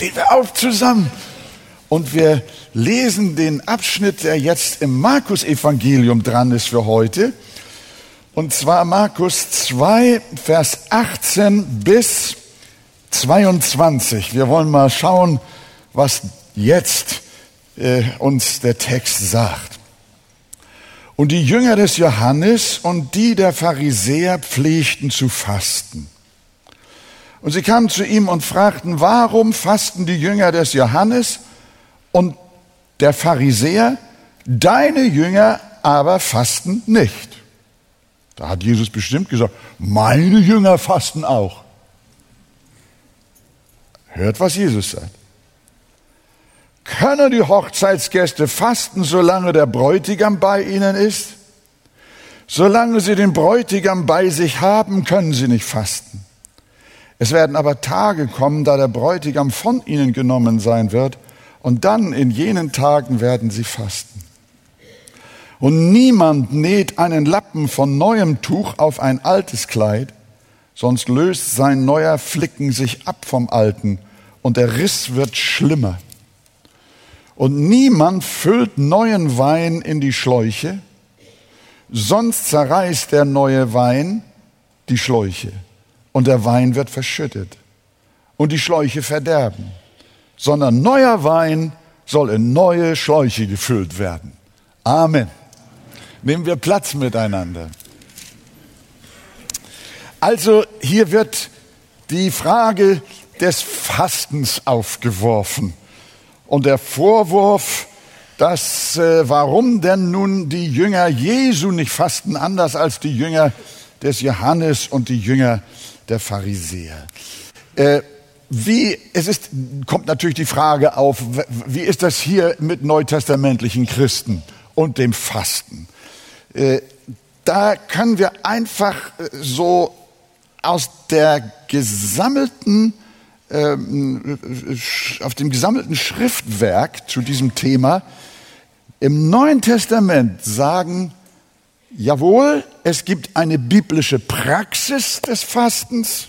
stehen wir auf zusammen. Und wir lesen den Abschnitt, der jetzt im Markus-Evangelium dran ist für heute. Und zwar Markus 2, Vers 18 bis 22. Wir wollen mal schauen, was jetzt äh, uns der Text sagt. Und die Jünger des Johannes und die der Pharisäer pflegten zu fasten. Und sie kamen zu ihm und fragten, warum fasten die Jünger des Johannes und der Pharisäer, deine Jünger aber fasten nicht? Da hat Jesus bestimmt gesagt, meine Jünger fasten auch. Hört, was Jesus sagt. Können die Hochzeitsgäste fasten, solange der Bräutigam bei ihnen ist? Solange sie den Bräutigam bei sich haben, können sie nicht fasten. Es werden aber Tage kommen, da der Bräutigam von ihnen genommen sein wird, und dann in jenen Tagen werden sie fasten. Und niemand näht einen Lappen von neuem Tuch auf ein altes Kleid, sonst löst sein neuer Flicken sich ab vom alten und der Riss wird schlimmer. Und niemand füllt neuen Wein in die Schläuche, sonst zerreißt der neue Wein die Schläuche und der Wein wird verschüttet und die Schläuche verderben, sondern neuer Wein soll in neue Schläuche gefüllt werden. Amen. Nehmen wir Platz miteinander. Also hier wird die Frage des Fastens aufgeworfen. Und der Vorwurf, dass äh, warum denn nun die Jünger Jesu nicht fasten, anders als die Jünger des Johannes und die Jünger der Pharisäer. Äh, wie, es ist, kommt natürlich die Frage auf, wie ist das hier mit neutestamentlichen Christen und dem Fasten? Äh, da können wir einfach äh, so aus der gesammelten, ähm, auf dem gesammelten Schriftwerk zu diesem Thema im Neuen Testament sagen, jawohl, es gibt eine biblische Praxis des Fastens,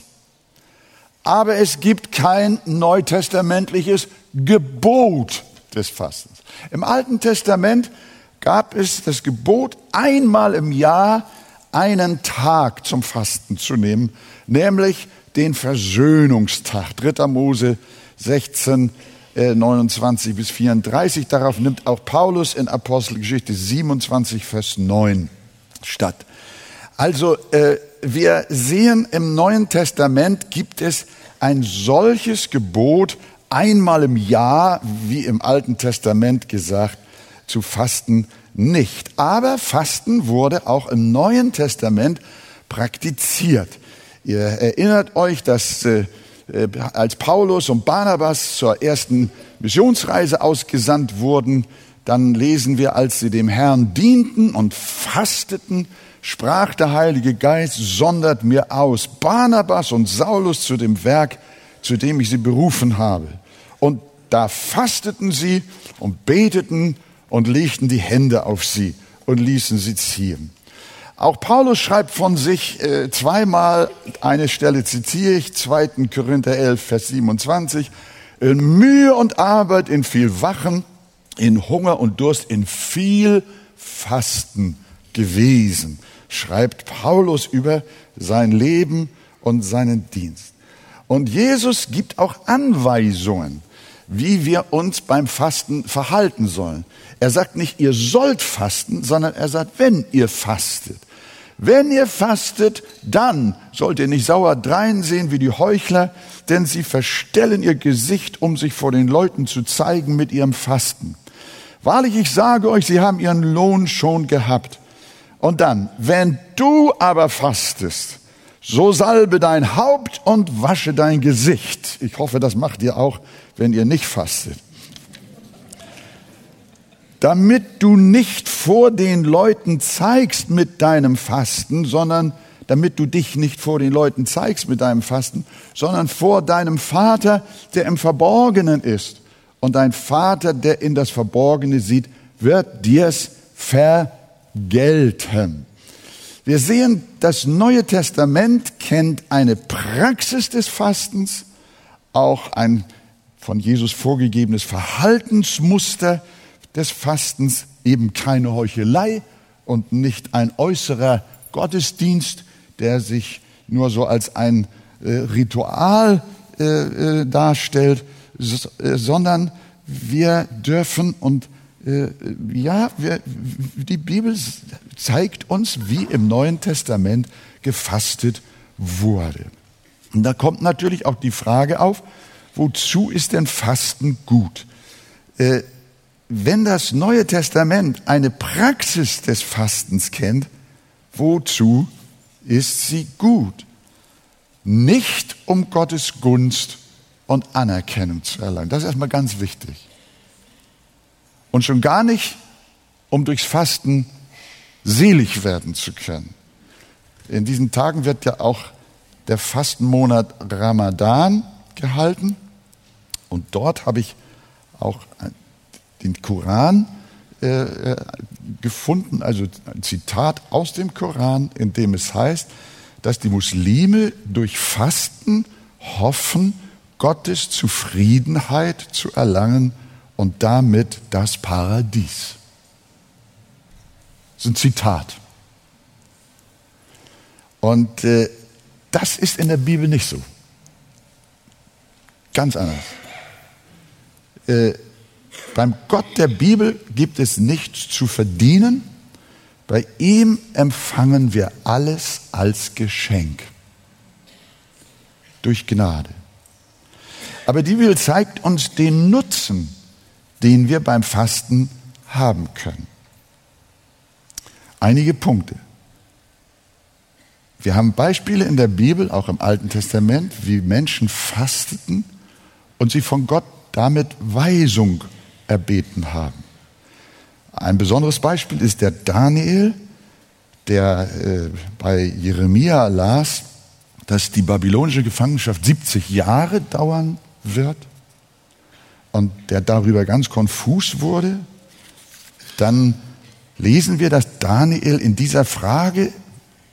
aber es gibt kein neutestamentliches Gebot des Fastens. Im Alten Testament gab es das Gebot, einmal im Jahr einen Tag zum Fasten zu nehmen, nämlich den Versöhnungstag. 3. Mose 16, äh, 29 bis 34. Darauf nimmt auch Paulus in Apostelgeschichte 27, Vers 9 statt. Also äh, wir sehen im Neuen Testament gibt es ein solches Gebot, einmal im Jahr, wie im Alten Testament gesagt, zu fasten nicht. Aber Fasten wurde auch im Neuen Testament praktiziert. Ihr erinnert euch, dass äh, äh, als Paulus und Barnabas zur ersten Missionsreise ausgesandt wurden, dann lesen wir, als sie dem Herrn dienten und fasteten, sprach der Heilige Geist, sondert mir aus Barnabas und Saulus zu dem Werk, zu dem ich sie berufen habe. Und da fasteten sie und beteten und legten die Hände auf sie und ließen sie ziehen. Auch Paulus schreibt von sich äh, zweimal, eine Stelle zitiere ich, 2. Korinther 11, Vers 27, in Mühe und Arbeit, in viel Wachen, in Hunger und Durst, in viel Fasten gewesen, schreibt Paulus über sein Leben und seinen Dienst. Und Jesus gibt auch Anweisungen, wie wir uns beim Fasten verhalten sollen. Er sagt nicht, ihr sollt fasten, sondern er sagt, wenn ihr fastet. Wenn ihr fastet, dann sollt ihr nicht sauer dreinsehen wie die Heuchler, denn sie verstellen ihr Gesicht, um sich vor den Leuten zu zeigen mit ihrem Fasten. Wahrlich, ich sage euch, sie haben ihren Lohn schon gehabt. Und dann, wenn du aber fastest, so salbe dein Haupt und wasche dein Gesicht. Ich hoffe, das macht ihr auch, wenn ihr nicht fastet damit du nicht vor den Leuten zeigst mit deinem Fasten, sondern damit du dich nicht vor den Leuten zeigst mit deinem Fasten, sondern vor deinem Vater, der im Verborgenen ist. Und dein Vater, der in das Verborgene sieht, wird dir's vergelten. Wir sehen, das Neue Testament kennt eine Praxis des Fastens, auch ein von Jesus vorgegebenes Verhaltensmuster des Fastens, eben keine Heuchelei und nicht ein äußerer Gottesdienst, der sich nur so als ein äh, Ritual äh, äh, darstellt, sondern wir dürfen und äh, ja, wir, die Bibel zeigt uns, wie im Neuen Testament gefastet wurde. Und da kommt natürlich auch die Frage auf, wozu ist denn Fasten gut? Äh, wenn das Neue Testament eine Praxis des Fastens kennt, wozu ist sie gut? Nicht um Gottes Gunst und Anerkennung zu erlangen. Das ist erstmal ganz wichtig. Und schon gar nicht, um durchs Fasten selig werden zu können. In diesen Tagen wird ja auch der Fastenmonat Ramadan gehalten. Und dort habe ich auch den Koran äh, äh, gefunden, also ein Zitat aus dem Koran, in dem es heißt, dass die Muslime durch Fasten hoffen, Gottes Zufriedenheit zu erlangen und damit das Paradies. Das ist ein Zitat. Und äh, das ist in der Bibel nicht so. Ganz anders. Äh, beim Gott der Bibel gibt es nichts zu verdienen. Bei ihm empfangen wir alles als Geschenk. Durch Gnade. Aber die Bibel zeigt uns den Nutzen, den wir beim Fasten haben können. Einige Punkte. Wir haben Beispiele in der Bibel, auch im Alten Testament, wie Menschen fasteten und sie von Gott damit Weisung erbeten haben. Ein besonderes Beispiel ist der Daniel, der äh, bei Jeremia las, dass die babylonische Gefangenschaft 70 Jahre dauern wird und der darüber ganz konfus wurde. Dann lesen wir, dass Daniel in dieser Frage,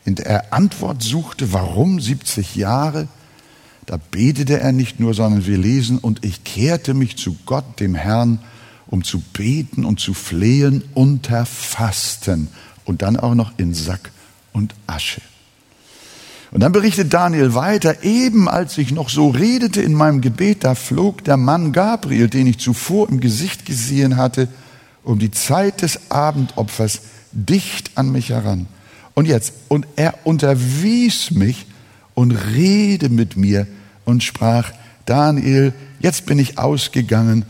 in der er Antwort suchte, warum 70 Jahre, da betete er nicht nur, sondern wir lesen, und ich kehrte mich zu Gott, dem Herrn, um zu beten und zu flehen unter Fasten und dann auch noch in Sack und Asche. Und dann berichtet Daniel weiter, eben als ich noch so redete in meinem Gebet, da flog der Mann Gabriel, den ich zuvor im Gesicht gesehen hatte, um die Zeit des Abendopfers dicht an mich heran. Und jetzt, und er unterwies mich und rede mit mir und sprach, Daniel, jetzt bin ich ausgegangen,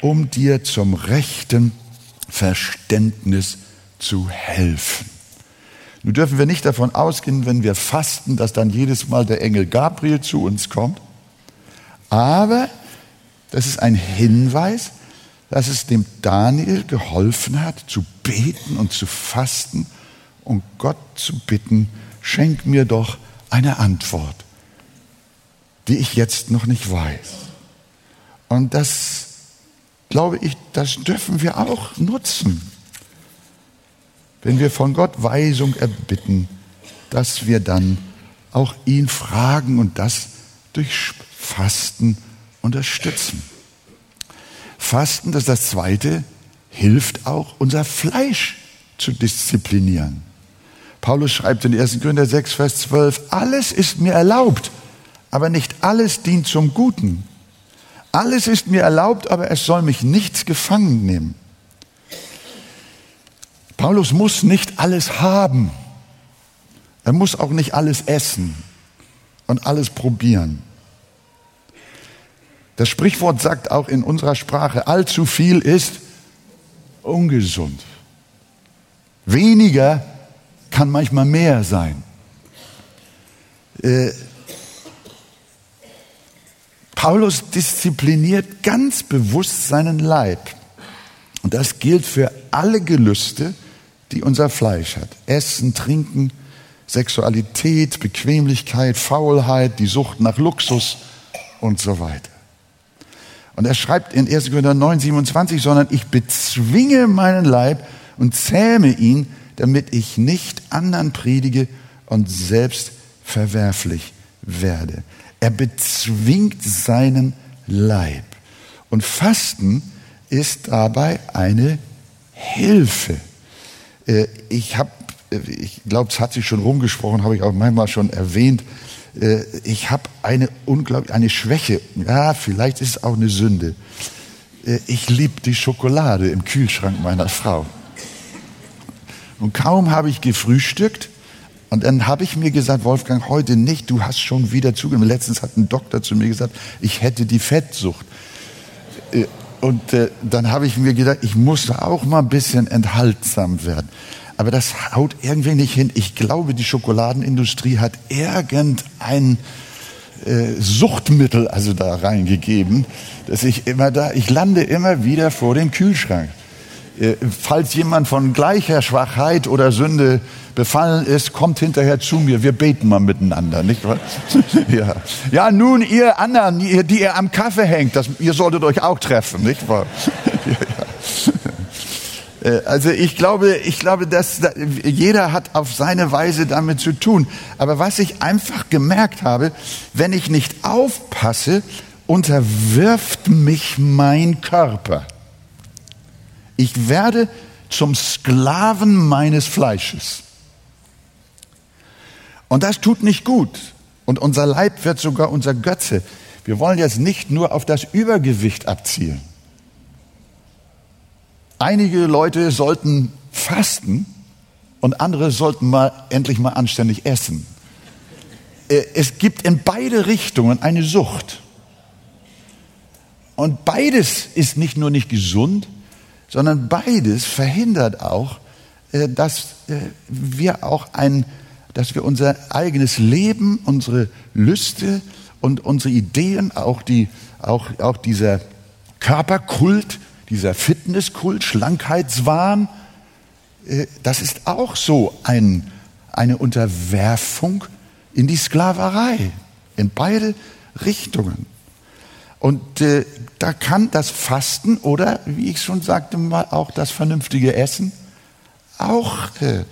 um dir zum rechten Verständnis zu helfen. Nun dürfen wir nicht davon ausgehen, wenn wir fasten, dass dann jedes Mal der Engel Gabriel zu uns kommt. Aber das ist ein Hinweis, dass es dem Daniel geholfen hat, zu beten und zu fasten und Gott zu bitten, schenk mir doch eine Antwort, die ich jetzt noch nicht weiß. Und das glaube ich, das dürfen wir auch nutzen. Wenn wir von Gott Weisung erbitten, dass wir dann auch ihn fragen und das durch Fasten unterstützen. Fasten, das ist das Zweite, hilft auch, unser Fleisch zu disziplinieren. Paulus schreibt in 1. Korinther 6, Vers 12, alles ist mir erlaubt, aber nicht alles dient zum Guten. Alles ist mir erlaubt, aber es soll mich nichts gefangen nehmen. Paulus muss nicht alles haben. Er muss auch nicht alles essen und alles probieren. Das Sprichwort sagt auch in unserer Sprache, allzu viel ist ungesund. Weniger kann manchmal mehr sein. Äh, Paulus diszipliniert ganz bewusst seinen Leib. Und das gilt für alle Gelüste, die unser Fleisch hat. Essen, Trinken, Sexualität, Bequemlichkeit, Faulheit, die Sucht nach Luxus und so weiter. Und er schreibt in 1. Korinther 9, 27, sondern ich bezwinge meinen Leib und zähme ihn, damit ich nicht anderen predige und selbst verwerflich werde. Er bezwingt seinen Leib. Und Fasten ist dabei eine Hilfe. Äh, ich habe, äh, ich glaube, es hat sich schon rumgesprochen, habe ich auch manchmal schon erwähnt. Äh, ich habe eine unglaublich eine Schwäche. Ja, vielleicht ist es auch eine Sünde. Ich liebe die Schokolade im Kühlschrank meiner Frau. Und kaum habe ich gefrühstückt, und dann habe ich mir gesagt, Wolfgang, heute nicht, du hast schon wieder zugenommen. Letztens hat ein Doktor zu mir gesagt, ich hätte die Fettsucht. Und äh, dann habe ich mir gedacht, ich muss auch mal ein bisschen enthaltsam werden. Aber das haut irgendwie nicht hin. Ich glaube, die Schokoladenindustrie hat irgendein äh, Suchtmittel also da reingegeben, dass ich immer da, ich lande immer wieder vor dem Kühlschrank. Äh, falls jemand von gleicher Schwachheit oder Sünde befallen ist, kommt hinterher zu mir. Wir beten mal miteinander, nicht wahr? ja. ja, nun ihr anderen, die ihr am Kaffee hängt, das, ihr solltet euch auch treffen, nicht wahr? Äh, also ich glaube, ich glaube, dass jeder hat auf seine Weise damit zu tun. Aber was ich einfach gemerkt habe, wenn ich nicht aufpasse, unterwirft mich mein Körper. Ich werde zum Sklaven meines Fleisches. Und das tut nicht gut. Und unser Leib wird sogar unser Götze. Wir wollen jetzt nicht nur auf das Übergewicht abzielen. Einige Leute sollten fasten und andere sollten mal endlich mal anständig essen. Äh, es gibt in beide Richtungen eine Sucht. Und beides ist nicht nur nicht gesund, sondern beides verhindert auch, äh, dass äh, wir auch ein dass wir unser eigenes Leben, unsere Lüste und unsere Ideen, auch, die, auch, auch dieser Körperkult, dieser Fitnesskult, Schlankheitswahn, äh, das ist auch so ein, eine Unterwerfung in die Sklaverei, in beide Richtungen. Und äh, da kann das Fasten oder, wie ich schon sagte, mal auch das vernünftige Essen auch äh,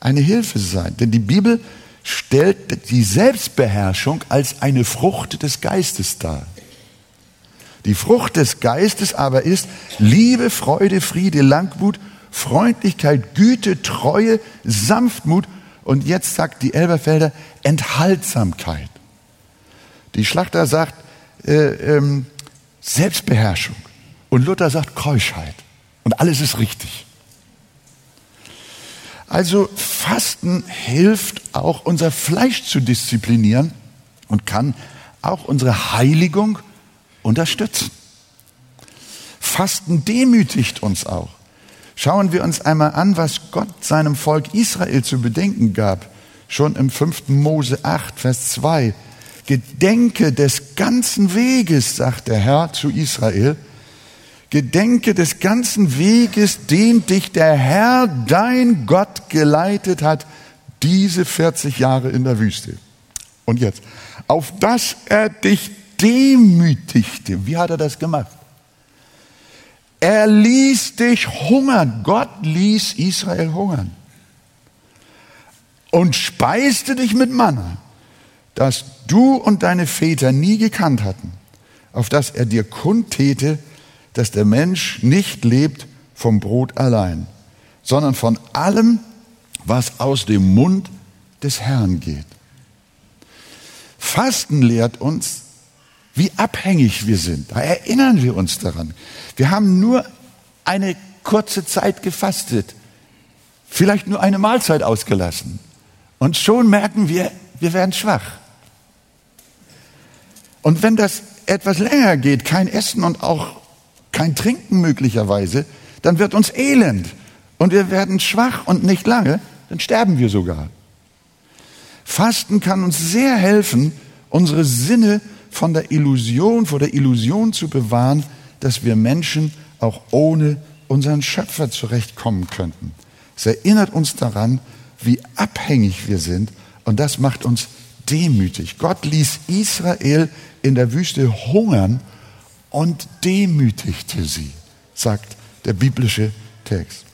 eine Hilfe sein. Denn die Bibel stellt die Selbstbeherrschung als eine Frucht des Geistes dar. Die Frucht des Geistes aber ist Liebe, Freude, Friede, Langmut, Freundlichkeit, Güte, Treue, Sanftmut und jetzt sagt die Elberfelder Enthaltsamkeit. Die Schlachter sagt äh, ähm, Selbstbeherrschung und Luther sagt Keuschheit. Und alles ist richtig. Also Fasten hilft auch unser Fleisch zu disziplinieren und kann auch unsere Heiligung unterstützen. Fasten demütigt uns auch. Schauen wir uns einmal an, was Gott seinem Volk Israel zu bedenken gab. Schon im 5. Mose 8, Vers 2. Gedenke des ganzen Weges, sagt der Herr zu Israel, Gedenke des ganzen Weges, den dich der Herr, dein Gott, geleitet hat, diese 40 Jahre in der Wüste. Und jetzt, auf dass er dich demütigte. Wie hat er das gemacht? Er ließ dich hungern. Gott ließ Israel hungern. Und speiste dich mit Manna, das du und deine Väter nie gekannt hatten, auf dass er dir kundtäte, dass der Mensch nicht lebt vom Brot allein, sondern von allem, was aus dem Mund des Herrn geht. Fasten lehrt uns, wie abhängig wir sind. Da erinnern wir uns daran. Wir haben nur eine kurze Zeit gefastet, vielleicht nur eine Mahlzeit ausgelassen. Und schon merken wir, wir werden schwach. Und wenn das etwas länger geht, kein Essen und auch kein Trinken möglicherweise, dann wird uns elend und wir werden schwach und nicht lange, dann sterben wir sogar. Fasten kann uns sehr helfen, unsere Sinne von der Illusion, vor der Illusion zu bewahren, dass wir Menschen auch ohne unseren Schöpfer zurechtkommen könnten. Es erinnert uns daran, wie abhängig wir sind und das macht uns demütig. Gott ließ Israel in der Wüste hungern und demütigte sie, sagt der biblische Text.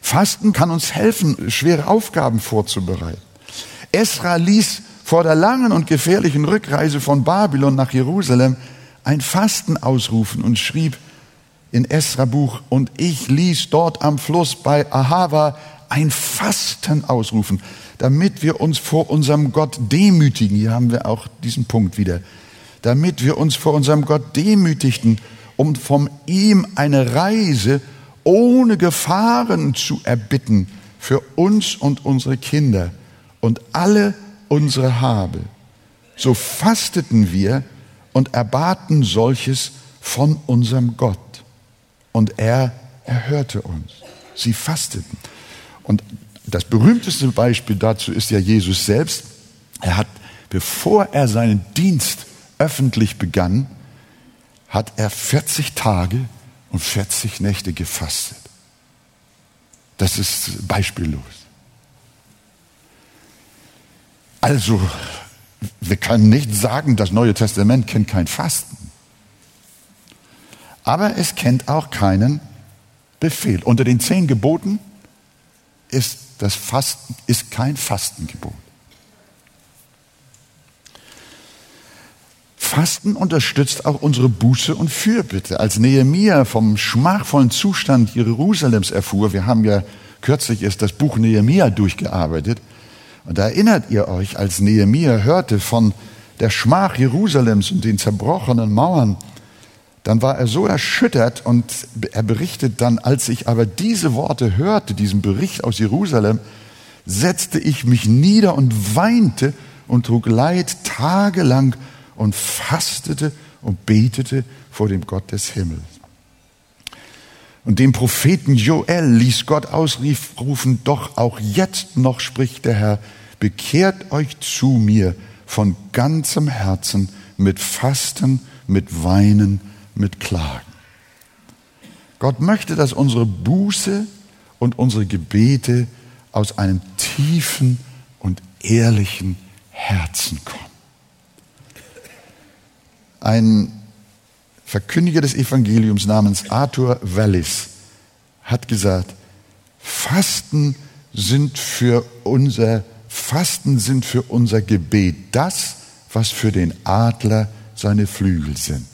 Fasten kann uns helfen, schwere Aufgaben vorzubereiten. Esra ließ vor der langen und gefährlichen Rückreise von Babylon nach Jerusalem ein Fasten ausrufen und schrieb in Esra Buch, und ich ließ dort am Fluss bei Ahava ein Fasten ausrufen, damit wir uns vor unserem Gott demütigen. Hier haben wir auch diesen Punkt wieder. Damit wir uns vor unserem Gott demütigten, um von ihm eine Reise ohne Gefahren zu erbitten für uns und unsere Kinder und alle unsere Habe. So fasteten wir und erbaten solches von unserem Gott. Und er erhörte uns. Sie fasteten. Und das berühmteste Beispiel dazu ist ja Jesus selbst. Er hat, bevor er seinen Dienst öffentlich begann, hat er 40 Tage und 40 Nächte gefastet. Das ist beispiellos. Also, wir können nicht sagen, das Neue Testament kennt kein Fasten. Aber es kennt auch keinen Befehl. Unter den zehn Geboten ist das Fasten ist kein Fastengebot. Fasten unterstützt auch unsere Buße und Fürbitte. Als Nehemia vom schmachvollen Zustand Jerusalems erfuhr, wir haben ja kürzlich erst das Buch Nehemia durchgearbeitet, und da erinnert ihr euch, als Nehemia hörte von der Schmach Jerusalems und den zerbrochenen Mauern, dann war er so erschüttert und er berichtet dann, als ich aber diese Worte hörte, diesen Bericht aus Jerusalem, setzte ich mich nieder und weinte und trug Leid tagelang und fastete und betete vor dem Gott des Himmels. Und dem Propheten Joel ließ Gott ausrufen, doch auch jetzt noch spricht der Herr, bekehrt euch zu mir von ganzem Herzen mit Fasten, mit Weinen, mit Klagen. Gott möchte, dass unsere Buße und unsere Gebete aus einem tiefen und ehrlichen Herzen kommen. Ein Verkündiger des Evangeliums namens Arthur Wallis hat gesagt, Fasten sind für unser Fasten sind für unser Gebet das, was für den Adler seine Flügel sind.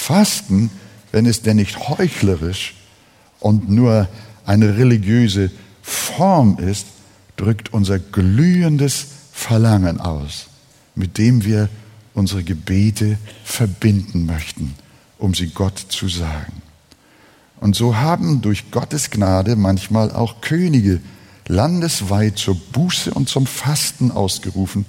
Fasten, wenn es denn nicht heuchlerisch und nur eine religiöse Form ist, drückt unser glühendes Verlangen aus, mit dem wir unsere Gebete verbinden möchten, um sie Gott zu sagen. Und so haben durch Gottes Gnade manchmal auch Könige landesweit zur Buße und zum Fasten ausgerufen,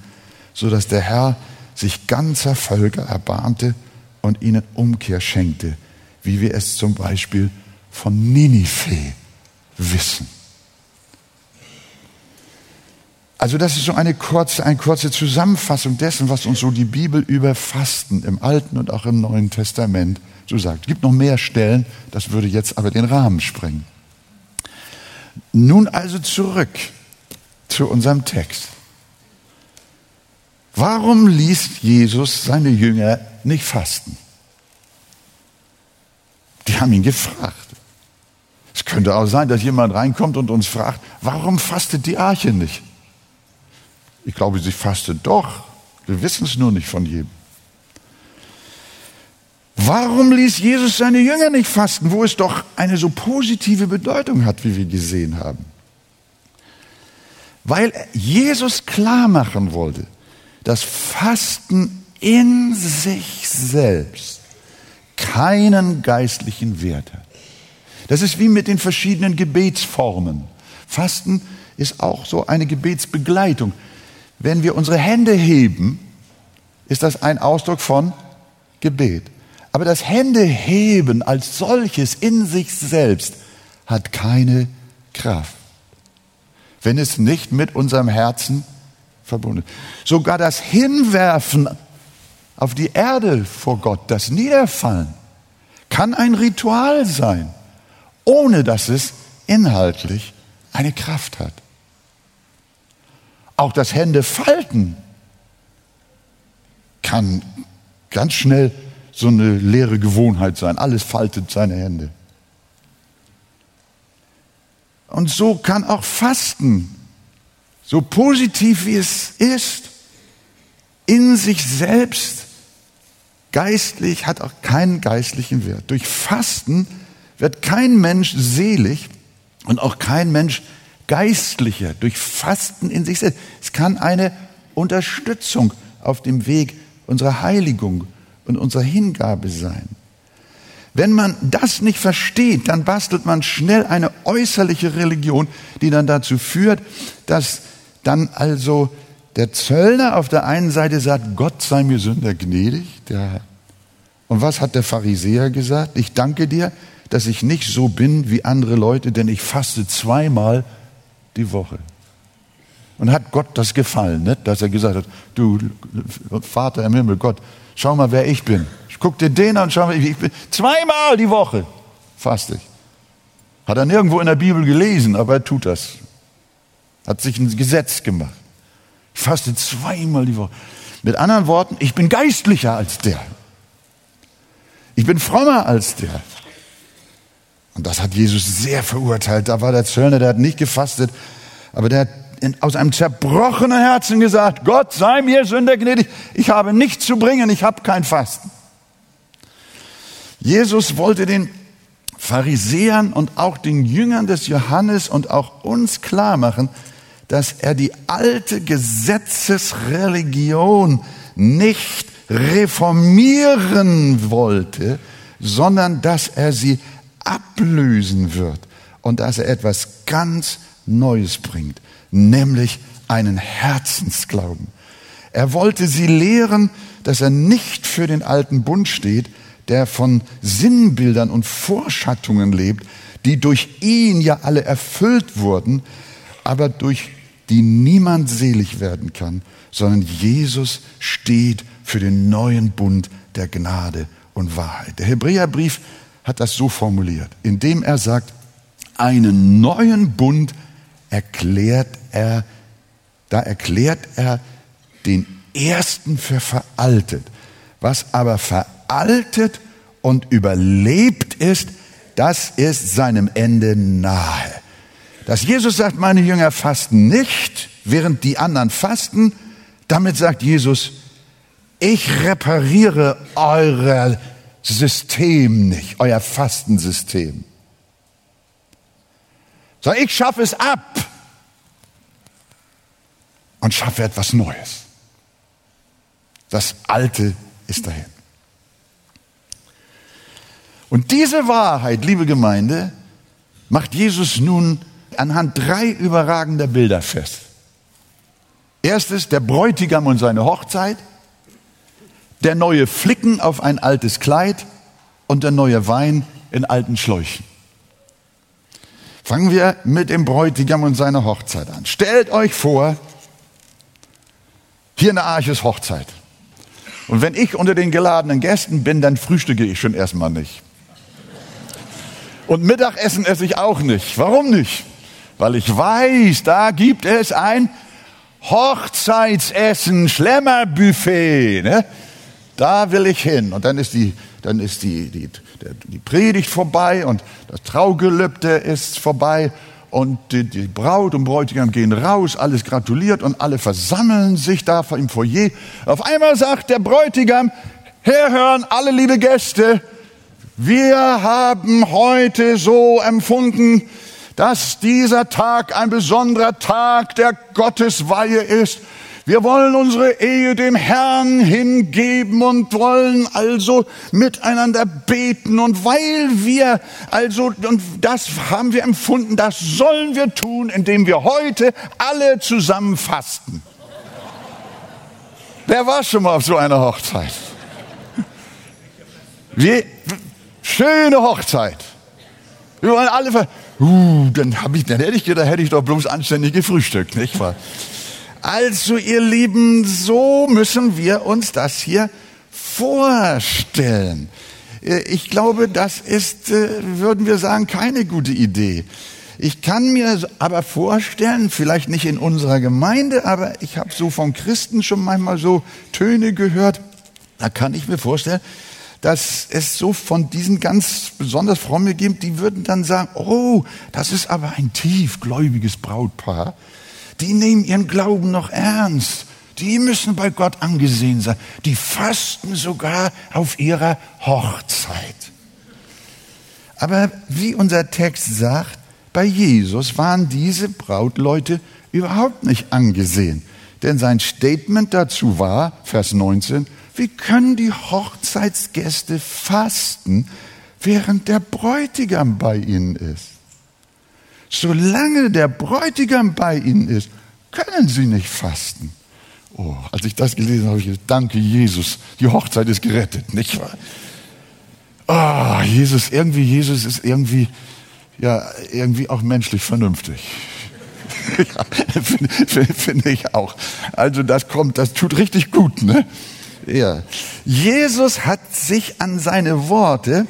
so dass der Herr sich ganzer Völker erbarmte und ihnen Umkehr schenkte, wie wir es zum Beispiel von Ninive wissen. Also das ist so eine kurze, eine kurze Zusammenfassung dessen, was uns so die Bibel über Fasten im Alten und auch im Neuen Testament so sagt. Es gibt noch mehr Stellen, das würde jetzt aber den Rahmen sprengen. Nun also zurück zu unserem Text. Warum ließ Jesus seine Jünger nicht fasten? Die haben ihn gefragt. Es könnte auch sein, dass jemand reinkommt und uns fragt, warum fastet die Arche nicht? Ich glaube, sie fastet doch. Wir wissen es nur nicht von jedem. Warum ließ Jesus seine Jünger nicht fasten, wo es doch eine so positive Bedeutung hat, wie wir gesehen haben? Weil Jesus klar machen wollte, dass Fasten in sich selbst keinen geistlichen Wert hat. Das ist wie mit den verschiedenen Gebetsformen. Fasten ist auch so eine Gebetsbegleitung. Wenn wir unsere Hände heben, ist das ein Ausdruck von Gebet. Aber das Händeheben als solches in sich selbst hat keine Kraft, wenn es nicht mit unserem Herzen verbunden ist. Sogar das Hinwerfen auf die Erde vor Gott, das Niederfallen, kann ein Ritual sein, ohne dass es inhaltlich eine Kraft hat. Auch das Händefalten kann ganz schnell so eine leere Gewohnheit sein. Alles faltet seine Hände. Und so kann auch Fasten, so positiv wie es ist, in sich selbst geistlich hat auch keinen geistlichen Wert. Durch Fasten wird kein Mensch selig und auch kein Mensch geistlicher. Durch Fasten in sich selbst. Es kann eine Unterstützung auf dem Weg unserer Heiligung und unserer Hingabe sein. Wenn man das nicht versteht, dann bastelt man schnell eine äußerliche Religion, die dann dazu führt, dass dann also der Zöllner auf der einen Seite sagt, Gott sei mir Sünder gnädig, der Und was hat der Pharisäer gesagt? Ich danke dir, dass ich nicht so bin wie andere Leute, denn ich faste zweimal die Woche. Und hat Gott das gefallen, nicht? dass er gesagt hat, du Vater im Himmel, Gott, schau mal, wer ich bin. Ich guck dir den an schau mal, ich bin. Zweimal die Woche faste ich. Hat er nirgendwo in der Bibel gelesen, aber er tut das. Hat sich ein Gesetz gemacht. Ich faste zweimal die Woche. Mit anderen Worten, ich bin geistlicher als der. Ich bin frommer als der. Und das hat Jesus sehr verurteilt. Da war der Zöllner, der hat nicht gefastet, aber der hat aus einem zerbrochenen Herzen gesagt, Gott sei mir Sünder gnädig, ich habe nichts zu bringen, ich habe kein Fasten. Jesus wollte den Pharisäern und auch den Jüngern des Johannes und auch uns klar machen, dass er die alte Gesetzesreligion nicht reformieren wollte, sondern dass er sie ablösen wird und dass er etwas ganz Neues bringt, nämlich einen Herzensglauben. Er wollte sie lehren, dass er nicht für den alten Bund steht, der von Sinnbildern und Vorschattungen lebt, die durch ihn ja alle erfüllt wurden, aber durch die niemand selig werden kann, sondern Jesus steht für den neuen Bund der Gnade und Wahrheit. Der Hebräerbrief hat das so formuliert, indem er sagt, einen neuen Bund erklärt er, da erklärt er den ersten für veraltet. Was aber veraltet und überlebt ist, das ist seinem Ende nahe. Dass Jesus sagt, meine Jünger fasten nicht, während die anderen fasten, damit sagt Jesus, ich repariere euer System nicht, euer Fastensystem. Sondern ich schaffe es ab und schaffe etwas Neues. Das Alte ist dahin. Und diese Wahrheit, liebe Gemeinde, macht Jesus nun anhand drei überragender Bilder fest. Erstes der Bräutigam und seine Hochzeit, der neue Flicken auf ein altes Kleid und der neue Wein in alten Schläuchen. Fangen wir mit dem Bräutigam und seiner Hochzeit an. Stellt euch vor, hier in der Arche Hochzeit. Und wenn ich unter den geladenen Gästen bin, dann frühstücke ich schon erstmal nicht. Und Mittagessen esse ich auch nicht. Warum nicht? Weil ich weiß, da gibt es ein Hochzeitsessen, Schlemmerbuffet. Ne? Da will ich hin. Und dann ist die, dann ist die, die, die Predigt vorbei und das Traugelübde ist vorbei und die, die, Braut und Bräutigam gehen raus, alles gratuliert und alle versammeln sich da im Foyer. Auf einmal sagt der Bräutigam, herhören alle liebe Gäste, wir haben heute so empfunden, dass dieser Tag ein besonderer Tag der Gottesweihe ist. Wir wollen unsere Ehe dem Herrn hingeben und wollen also miteinander beten. Und weil wir also, und das haben wir empfunden, das sollen wir tun, indem wir heute alle zusammen fasten. Wer war schon mal auf so einer Hochzeit? Wie, schöne Hochzeit. Wir wollen alle, uh, dann, hab ich, dann hätte ich gedacht, hätte ich doch bloß anständig gefrühstückt, nicht wahr? Also, ihr Lieben, so müssen wir uns das hier vorstellen. Äh, ich glaube, das ist, äh, würden wir sagen, keine gute Idee. Ich kann mir aber vorstellen, vielleicht nicht in unserer Gemeinde, aber ich habe so von Christen schon manchmal so Töne gehört, da kann ich mir vorstellen, dass es so von diesen ganz besonders frommen gibt, die würden dann sagen, oh, das ist aber ein tiefgläubiges Brautpaar. Die nehmen ihren Glauben noch ernst. die müssen bei Gott angesehen sein. Die fasten sogar auf ihrer Hochzeit. Aber wie unser Text sagt, bei Jesus waren diese Brautleute überhaupt nicht angesehen. Denn sein Statement dazu war, Vers 19, wie können die Hochzeitsgäste fasten, während der Bräutigam bei ihnen ist? Solange der Bräutigam bei ihnen ist, können sie nicht fasten. Oh, als ich das gelesen habe, ich gesagt, danke Jesus, die Hochzeit ist gerettet, nicht wahr? Ah, oh, Jesus, irgendwie, Jesus ist irgendwie, ja, irgendwie auch menschlich vernünftig. ja, finde find ich auch. Also das kommt, das tut richtig gut, ne? Ja. Jesus hat sich an seine Worte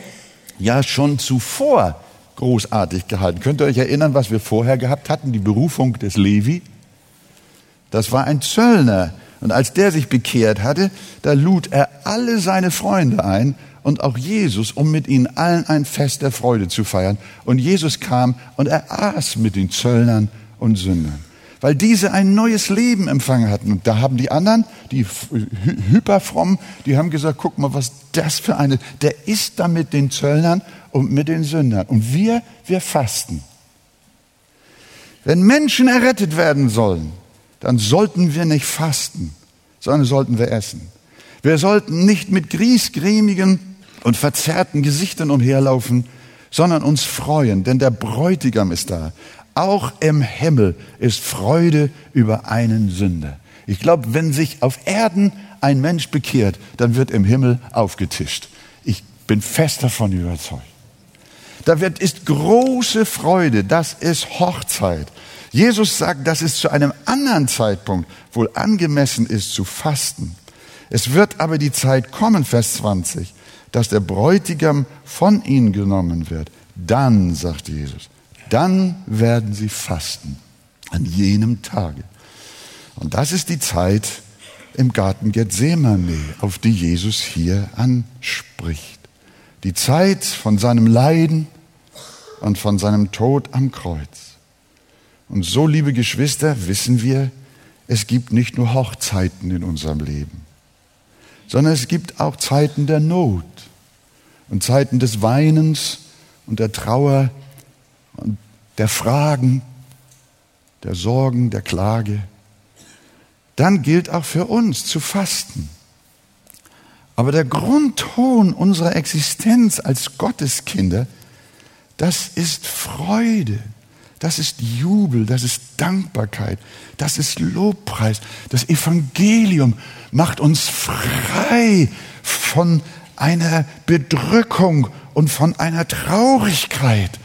ja schon zuvor großartig gehalten. Könnt ihr euch erinnern, was wir vorher gehabt hatten? Die Berufung des Levi. Das war ein Zöllner. Und als der sich bekehrt hatte, da lud er alle seine Freunde ein und auch Jesus, um mit ihnen allen ein Fest der Freude zu feiern. Und Jesus kam und er aß mit den Zöllnern und Sündern. Weil diese ein neues Leben empfangen hatten. Und da haben die anderen, die hyperfrommen, die haben gesagt, guck mal, was das für eine, der isst da mit den Zöllnern und mit den Sündern. Und wir, wir fasten. Wenn Menschen errettet werden sollen, dann sollten wir nicht fasten, sondern sollten wir essen. Wir sollten nicht mit griesgrämigen und verzerrten Gesichtern umherlaufen, sondern uns freuen, denn der Bräutigam ist da. Auch im Himmel ist Freude über einen Sünder. Ich glaube, wenn sich auf Erden ein Mensch bekehrt, dann wird im Himmel aufgetischt. Ich bin fest davon überzeugt. Da wird, ist große Freude, das ist Hochzeit. Jesus sagt, dass es zu einem anderen Zeitpunkt wohl angemessen ist zu fasten. Es wird aber die Zeit kommen, Vers 20, dass der Bräutigam von ihnen genommen wird. Dann, sagt Jesus, dann werden sie fasten an jenem Tage. Und das ist die Zeit im Garten Gethsemane, auf die Jesus hier anspricht. Die Zeit von seinem Leiden und von seinem Tod am Kreuz. Und so, liebe Geschwister, wissen wir, es gibt nicht nur Hochzeiten in unserem Leben, sondern es gibt auch Zeiten der Not und Zeiten des Weinens und der Trauer und der Fragen, der Sorgen, der Klage. Dann gilt auch für uns zu fasten. Aber der Grundton unserer Existenz als Gotteskinder, das ist Freude. Das ist Jubel, das ist Dankbarkeit, das ist Lobpreis. Das Evangelium macht uns frei von einer Bedrückung und von einer Traurigkeit,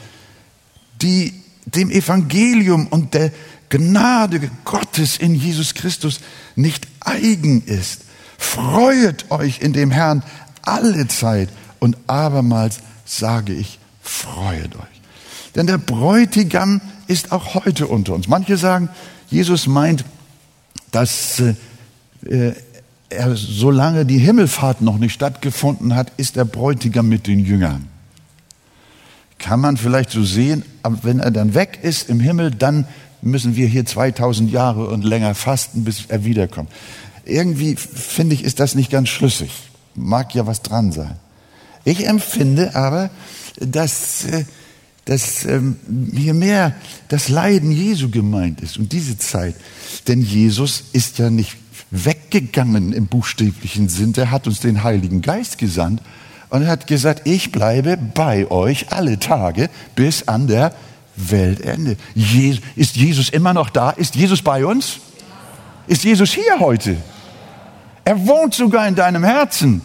die dem Evangelium und der Gnade Gottes in Jesus Christus nicht eigen ist. Freuet euch in dem Herrn alle Zeit und abermals sage ich, freuet euch. Denn der Bräutigam ist auch heute unter uns. Manche sagen, Jesus meint, dass äh, er, solange die Himmelfahrt noch nicht stattgefunden hat, ist der Bräutigam mit den Jüngern. Kann man vielleicht so sehen, aber wenn er dann weg ist im Himmel, dann müssen wir hier 2000 Jahre und länger fasten, bis er wiederkommt. Irgendwie finde ich, ist das nicht ganz schlüssig. Mag ja was dran sein. Ich empfinde aber, dass äh, dass ähm, hier mehr das Leiden Jesu gemeint ist und diese Zeit. Denn Jesus ist ja nicht weggegangen im buchstäblichen Sinn, er hat uns den Heiligen Geist gesandt und er hat gesagt, ich bleibe bei euch alle Tage bis an der Weltende. Ist Jesus immer noch da? Ist Jesus bei uns? Ist Jesus hier heute? Er wohnt sogar in deinem Herzen.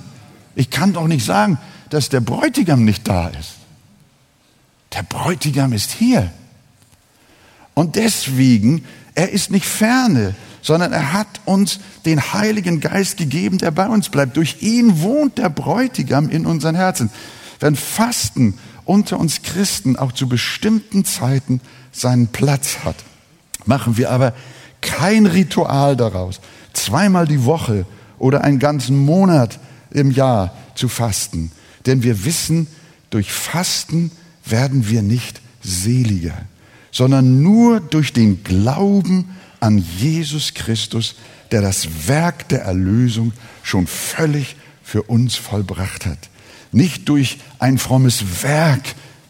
Ich kann doch nicht sagen, dass der Bräutigam nicht da ist. Der Bräutigam ist hier. Und deswegen, er ist nicht ferne, sondern er hat uns den Heiligen Geist gegeben, der bei uns bleibt. Durch ihn wohnt der Bräutigam in unseren Herzen. Wenn Fasten unter uns Christen auch zu bestimmten Zeiten seinen Platz hat, machen wir aber kein Ritual daraus, zweimal die Woche oder einen ganzen Monat im Jahr zu fasten. Denn wir wissen, durch Fasten werden wir nicht seliger, sondern nur durch den Glauben an Jesus Christus, der das Werk der Erlösung schon völlig für uns vollbracht hat. Nicht durch ein frommes Werk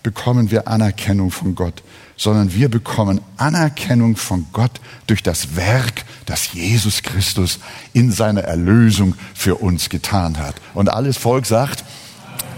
bekommen wir Anerkennung von Gott, sondern wir bekommen Anerkennung von Gott durch das Werk, das Jesus Christus in seiner Erlösung für uns getan hat. Und alles Volk sagt,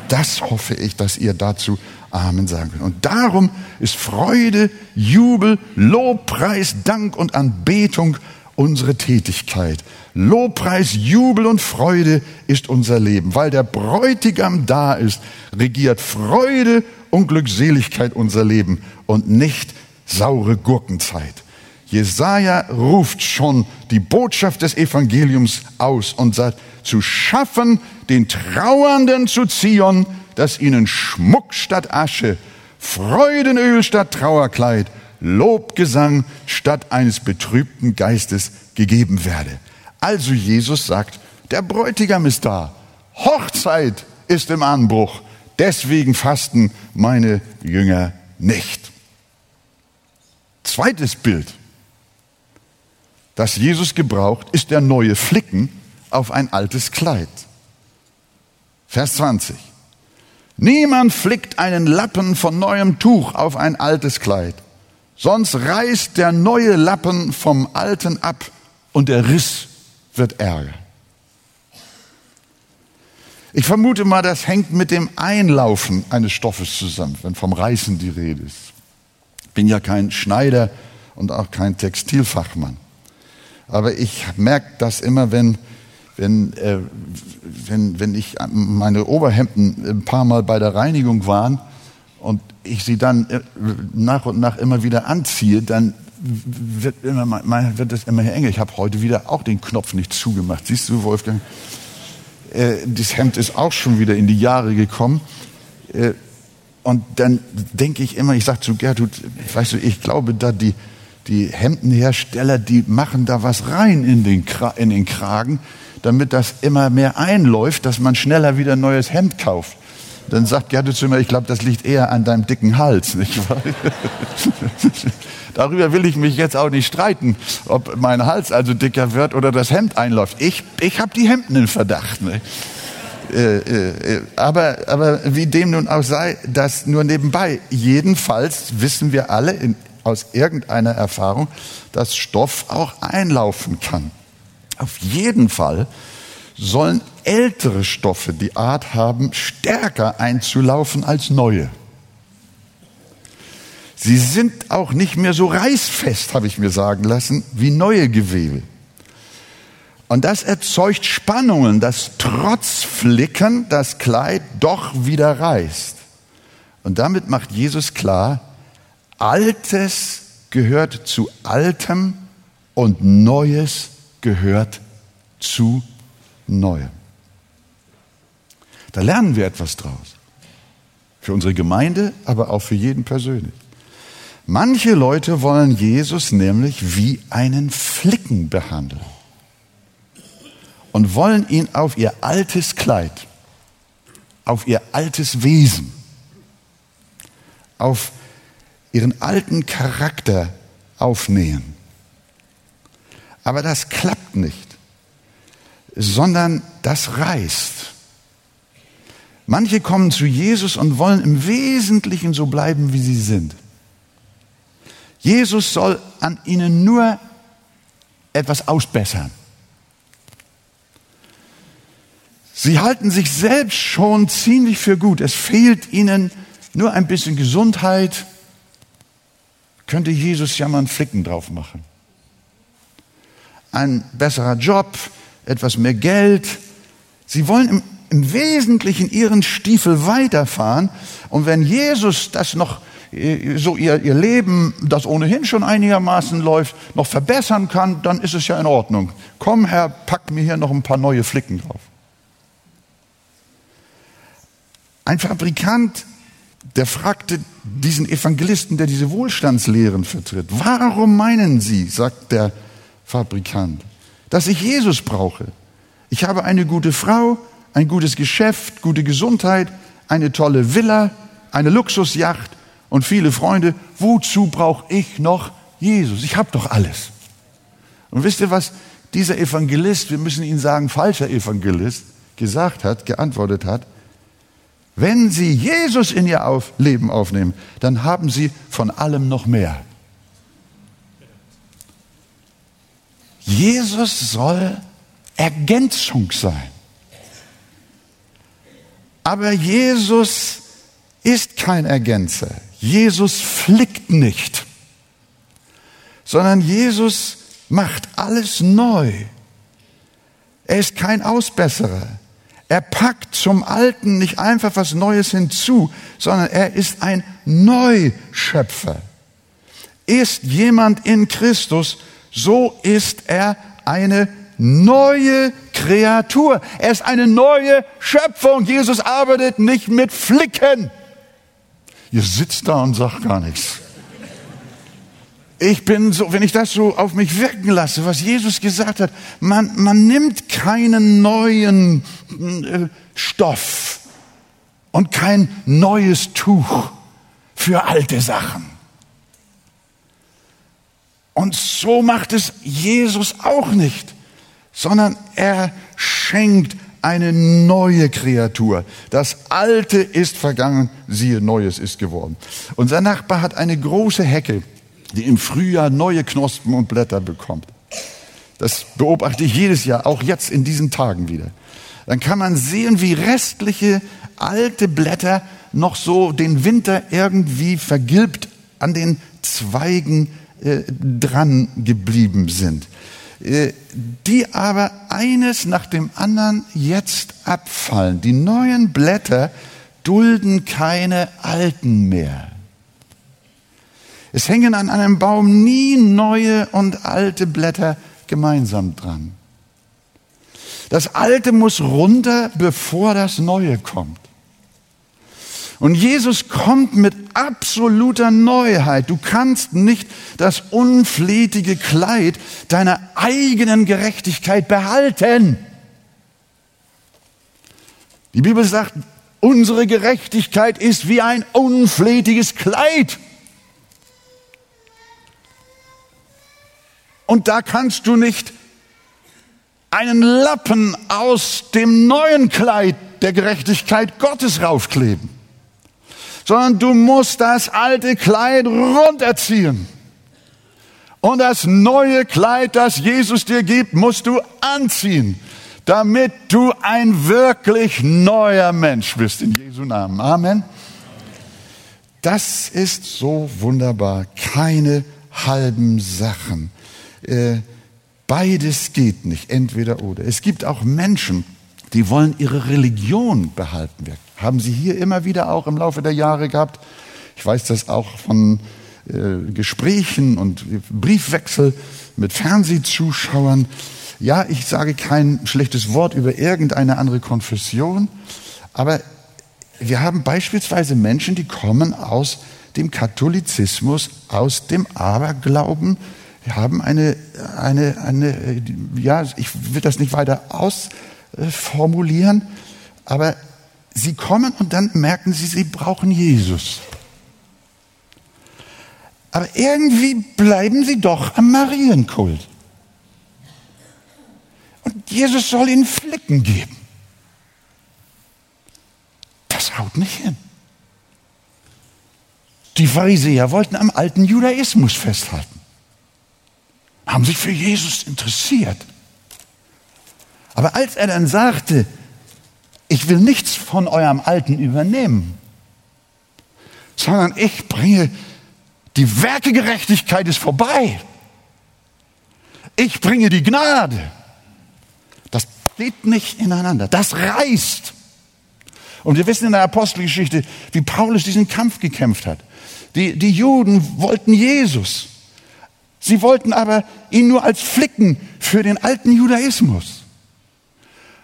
das hoffe ich, dass ihr dazu Amen sagen könnt. Und darum ist Freude, Jubel, Lobpreis, Dank und Anbetung unsere Tätigkeit. Lobpreis, Jubel und Freude ist unser Leben. Weil der Bräutigam da ist, regiert Freude und Glückseligkeit unser Leben und nicht saure Gurkenzeit. Jesaja ruft schon die Botschaft des Evangeliums aus und sagt, zu schaffen den Trauernden zu Zion, dass ihnen Schmuck statt Asche, Freudenöl statt Trauerkleid, Lobgesang statt eines betrübten Geistes gegeben werde. Also Jesus sagt, der Bräutigam ist da, Hochzeit ist im Anbruch, deswegen fasten meine Jünger nicht. Zweites Bild, das Jesus gebraucht, ist der neue Flicken auf ein altes Kleid. Vers 20. Niemand flickt einen Lappen von neuem Tuch auf ein altes Kleid, sonst reißt der neue Lappen vom alten ab und der Riss wird ärger. Ich vermute mal, das hängt mit dem Einlaufen eines Stoffes zusammen, wenn vom Reißen die Rede ist. Ich bin ja kein Schneider und auch kein Textilfachmann. Aber ich merke das immer, wenn, wenn, äh, wenn, wenn ich meine Oberhemden ein paar Mal bei der Reinigung waren und ich sie dann äh, nach und nach immer wieder anziehe, dann wird, immer, wird das immer enger. Ich habe heute wieder auch den Knopf nicht zugemacht. Siehst du, Wolfgang? äh, das Hemd ist auch schon wieder in die Jahre gekommen. Äh, und dann denke ich immer, ich sage zu Gertrud, weißt du, ich glaube, da die, die Hemdenhersteller, die machen da was rein in den, in den Kragen, damit das immer mehr einläuft, dass man schneller wieder ein neues Hemd kauft. Dann sagt Gertrud zu mir, ich glaube, das liegt eher an deinem dicken Hals, nicht wahr? Darüber will ich mich jetzt auch nicht streiten, ob mein Hals also dicker wird oder das Hemd einläuft. Ich, ich habe die Hemden in Verdacht. Ne? Äh, äh, aber, aber wie dem nun auch sei, das nur nebenbei. Jedenfalls wissen wir alle in, aus irgendeiner Erfahrung, dass Stoff auch einlaufen kann. Auf jeden Fall sollen ältere Stoffe die Art haben, stärker einzulaufen als neue. Sie sind auch nicht mehr so reißfest, habe ich mir sagen lassen, wie neue Gewebe. Und das erzeugt Spannungen, dass trotz Flicken das Kleid doch wieder reißt. Und damit macht Jesus klar, Altes gehört zu Altem und Neues gehört zu Neuem. Da lernen wir etwas draus. Für unsere Gemeinde, aber auch für jeden persönlich. Manche Leute wollen Jesus nämlich wie einen Flicken behandeln und wollen ihn auf ihr altes Kleid, auf ihr altes Wesen, auf ihren alten Charakter aufnähen. Aber das klappt nicht, sondern das reißt. Manche kommen zu Jesus und wollen im Wesentlichen so bleiben, wie sie sind. Jesus soll an ihnen nur etwas ausbessern. Sie halten sich selbst schon ziemlich für gut. Es fehlt ihnen nur ein bisschen Gesundheit. Könnte Jesus ja mal einen Flicken drauf machen. Ein besserer Job, etwas mehr Geld. Sie wollen im, im Wesentlichen ihren Stiefel weiterfahren. Und wenn Jesus das noch so ihr, ihr Leben, das ohnehin schon einigermaßen läuft, noch verbessern kann, dann ist es ja in Ordnung. Komm, Herr, pack mir hier noch ein paar neue Flicken drauf. Ein Fabrikant, der fragte diesen Evangelisten, der diese Wohlstandslehren vertritt, warum meinen Sie, sagt der Fabrikant, dass ich Jesus brauche? Ich habe eine gute Frau, ein gutes Geschäft, gute Gesundheit, eine tolle Villa, eine Luxusjacht und viele Freunde, wozu brauche ich noch Jesus? Ich habe doch alles. Und wisst ihr, was dieser Evangelist, wir müssen ihn sagen, falscher Evangelist, gesagt hat, geantwortet hat? Wenn Sie Jesus in Ihr Leben aufnehmen, dann haben Sie von allem noch mehr. Jesus soll Ergänzung sein. Aber Jesus ist kein Ergänzer. Jesus flickt nicht, sondern Jesus macht alles neu. Er ist kein Ausbesserer. Er packt zum Alten nicht einfach was Neues hinzu, sondern er ist ein Neuschöpfer. Ist jemand in Christus, so ist er eine neue Kreatur. Er ist eine neue Schöpfung. Jesus arbeitet nicht mit Flicken. Ihr sitzt da und sagt gar nichts. Ich bin so, wenn ich das so auf mich wirken lasse, was Jesus gesagt hat, man, man nimmt keinen neuen äh, Stoff und kein neues Tuch für alte Sachen. Und so macht es Jesus auch nicht, sondern er schenkt eine neue Kreatur. Das Alte ist vergangen, siehe, Neues ist geworden. Unser Nachbar hat eine große Hecke, die im Frühjahr neue Knospen und Blätter bekommt. Das beobachte ich jedes Jahr, auch jetzt in diesen Tagen wieder. Dann kann man sehen, wie restliche alte Blätter noch so den Winter irgendwie vergilbt an den Zweigen äh, dran geblieben sind. Äh, die aber eines nach dem anderen jetzt abfallen. Die neuen Blätter dulden keine alten mehr. Es hängen an einem Baum nie neue und alte Blätter gemeinsam dran. Das Alte muss runter, bevor das Neue kommt. Und Jesus kommt mit absoluter Neuheit. Du kannst nicht das unflätige Kleid deiner eigenen Gerechtigkeit behalten. Die Bibel sagt, unsere Gerechtigkeit ist wie ein unflätiges Kleid. Und da kannst du nicht einen Lappen aus dem neuen Kleid der Gerechtigkeit Gottes raufkleben sondern du musst das alte Kleid runterziehen. Und das neue Kleid, das Jesus dir gibt, musst du anziehen, damit du ein wirklich neuer Mensch bist. In Jesu Namen. Amen. Das ist so wunderbar. Keine halben Sachen. Äh, beides geht nicht, entweder oder. Es gibt auch Menschen, die wollen ihre Religion behalten. Wir haben sie hier immer wieder auch im Laufe der Jahre gehabt. Ich weiß das auch von äh, Gesprächen und Briefwechsel mit Fernsehzuschauern. Ja, ich sage kein schlechtes Wort über irgendeine andere Konfession, aber wir haben beispielsweise Menschen, die kommen aus dem Katholizismus, aus dem Aberglauben, wir haben eine, eine, eine, ja, ich will das nicht weiter ausformulieren, aber Sie kommen und dann merken sie, sie brauchen Jesus. Aber irgendwie bleiben sie doch am Marienkult. Und Jesus soll ihnen Flicken geben. Das haut nicht hin. Die Pharisäer wollten am alten Judaismus festhalten, haben sich für Jesus interessiert. Aber als er dann sagte, ich will nichts von eurem Alten übernehmen, sondern ich bringe die Werkegerechtigkeit ist vorbei. Ich bringe die Gnade. Das geht nicht ineinander. Das reißt. Und wir wissen in der Apostelgeschichte, wie Paulus diesen Kampf gekämpft hat. Die, die Juden wollten Jesus. Sie wollten aber ihn nur als Flicken für den alten Judaismus.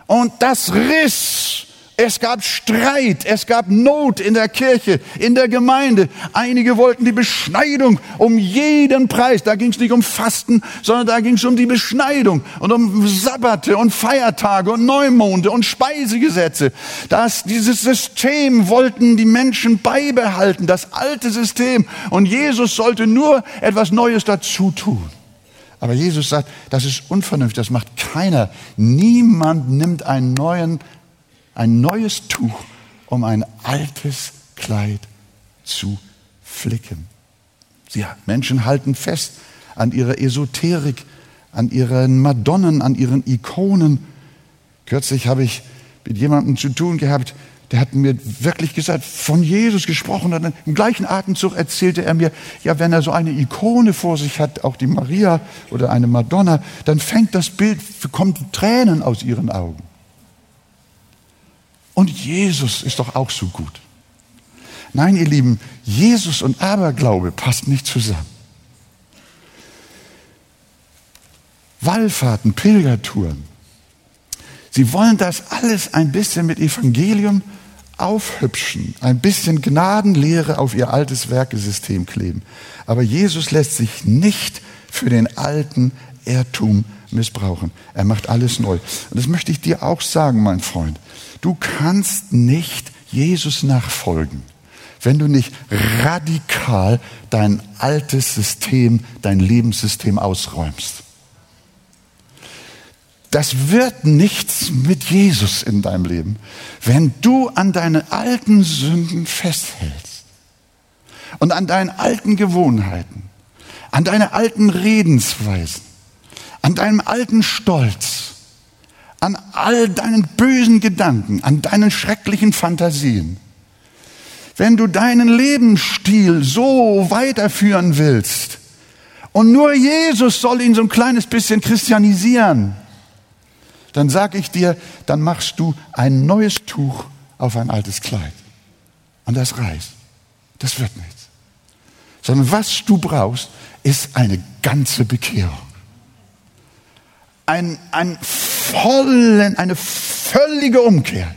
Und das riss. Es gab Streit, es gab Not in der Kirche, in der Gemeinde. Einige wollten die Beschneidung um jeden Preis. Da ging es nicht um Fasten, sondern da ging es um die Beschneidung und um Sabbate und Feiertage und Neumonde und Speisegesetze. Das, dieses System wollten die Menschen beibehalten, das alte System. Und Jesus sollte nur etwas Neues dazu tun. Aber Jesus sagt, das ist unvernünftig, das macht keiner. Niemand nimmt einen neuen, ein neues Tuch, um ein altes Kleid zu flicken. Ja, Menschen halten fest an ihrer Esoterik, an ihren Madonnen, an ihren Ikonen. Kürzlich habe ich mit jemandem zu tun gehabt, der hat mir wirklich gesagt, von Jesus gesprochen. Und im gleichen Atemzug erzählte er mir, ja, wenn er so eine Ikone vor sich hat, auch die Maria oder eine Madonna, dann fängt das Bild, kommt Tränen aus ihren Augen. Und Jesus ist doch auch so gut. Nein, ihr Lieben, Jesus und Aberglaube passt nicht zusammen. Wallfahrten, Pilgertouren. Sie wollen das alles ein bisschen mit Evangelium aufhübschen, ein bisschen Gnadenlehre auf ihr altes Werkesystem kleben. Aber Jesus lässt sich nicht für den alten Irrtum missbrauchen. Er macht alles neu. Und das möchte ich dir auch sagen, mein Freund. Du kannst nicht Jesus nachfolgen, wenn du nicht radikal dein altes System, dein Lebenssystem ausräumst. Das wird nichts mit Jesus in deinem Leben, wenn du an deine alten Sünden festhältst und an deinen alten Gewohnheiten, an deine alten Redensweisen, an deinem alten Stolz, an all deinen bösen Gedanken, an deinen schrecklichen Fantasien. Wenn du deinen Lebensstil so weiterführen willst und nur Jesus soll ihn so ein kleines bisschen christianisieren, dann sage ich dir, dann machst du ein neues Tuch auf ein altes Kleid. Und das reißt. Das wird nichts. Sondern was du brauchst, ist eine ganze Bekehrung. Ein, ein vollen, eine völlige Umkehr.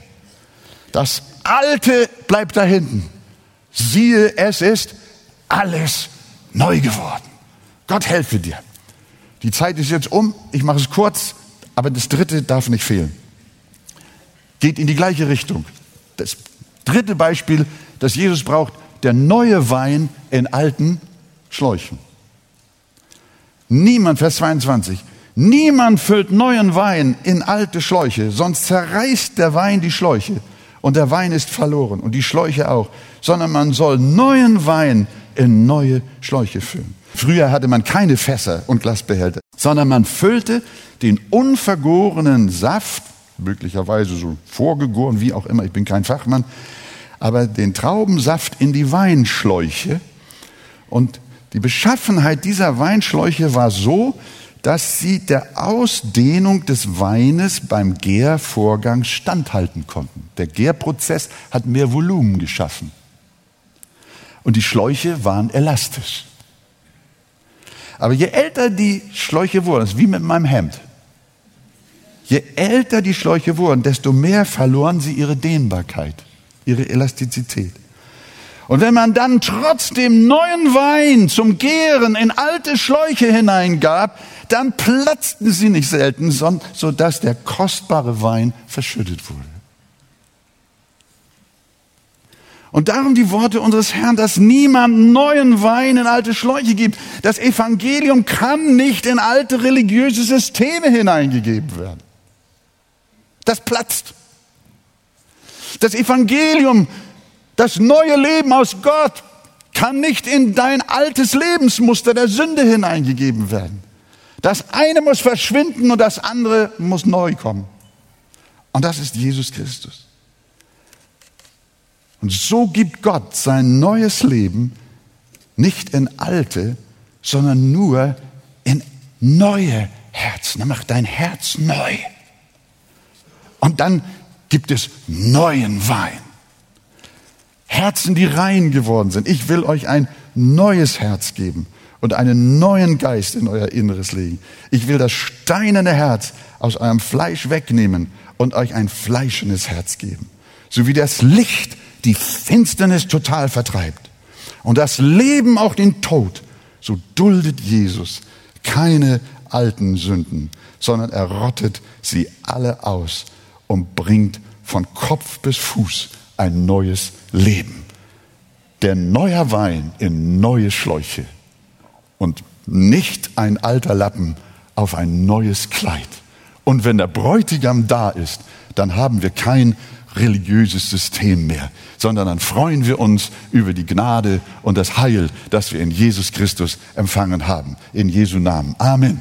Das Alte bleibt da hinten. Siehe, es ist alles neu geworden. Gott helfe dir. Die Zeit ist jetzt um. Ich mache es kurz. Aber das dritte darf nicht fehlen. Geht in die gleiche Richtung. Das dritte Beispiel, das Jesus braucht, der neue Wein in alten Schläuchen. Niemand, Vers 22, niemand füllt neuen Wein in alte Schläuche, sonst zerreißt der Wein die Schläuche und der Wein ist verloren und die Schläuche auch, sondern man soll neuen Wein in neue Schläuche füllen. Früher hatte man keine Fässer und Glasbehälter, sondern man füllte den unvergorenen Saft, möglicherweise so vorgegoren, wie auch immer, ich bin kein Fachmann, aber den Traubensaft in die Weinschläuche. Und die Beschaffenheit dieser Weinschläuche war so, dass sie der Ausdehnung des Weines beim Gärvorgang standhalten konnten. Der Gärprozess hat mehr Volumen geschaffen. Und die Schläuche waren elastisch. Aber je älter die Schläuche wurden, das ist wie mit meinem Hemd. Je älter die Schläuche wurden, desto mehr verloren sie ihre Dehnbarkeit, ihre Elastizität. Und wenn man dann trotzdem neuen Wein zum Gären in alte Schläuche hineingab, dann platzten sie nicht selten, sodass der kostbare Wein verschüttet wurde. Und darum die Worte unseres Herrn, dass niemand neuen Wein in alte Schläuche gibt. Das Evangelium kann nicht in alte religiöse Systeme hineingegeben werden. Das platzt. Das Evangelium, das neue Leben aus Gott, kann nicht in dein altes Lebensmuster der Sünde hineingegeben werden. Das eine muss verschwinden und das andere muss neu kommen. Und das ist Jesus Christus. Und so gibt Gott sein neues Leben nicht in alte, sondern nur in neue Herzen. Er macht dein Herz neu. Und dann gibt es neuen Wein. Herzen, die rein geworden sind. Ich will euch ein neues Herz geben und einen neuen Geist in euer Inneres legen. Ich will das steinerne Herz aus eurem Fleisch wegnehmen und euch ein fleischendes Herz geben. So wie das Licht die Finsternis total vertreibt und das Leben auch den Tod, so duldet Jesus keine alten Sünden, sondern er rottet sie alle aus und bringt von Kopf bis Fuß ein neues Leben. Der neuer Wein in neue Schläuche und nicht ein alter Lappen auf ein neues Kleid. Und wenn der Bräutigam da ist, dann haben wir kein religiöses System mehr, sondern dann freuen wir uns über die Gnade und das Heil, das wir in Jesus Christus empfangen haben. In Jesu Namen. Amen.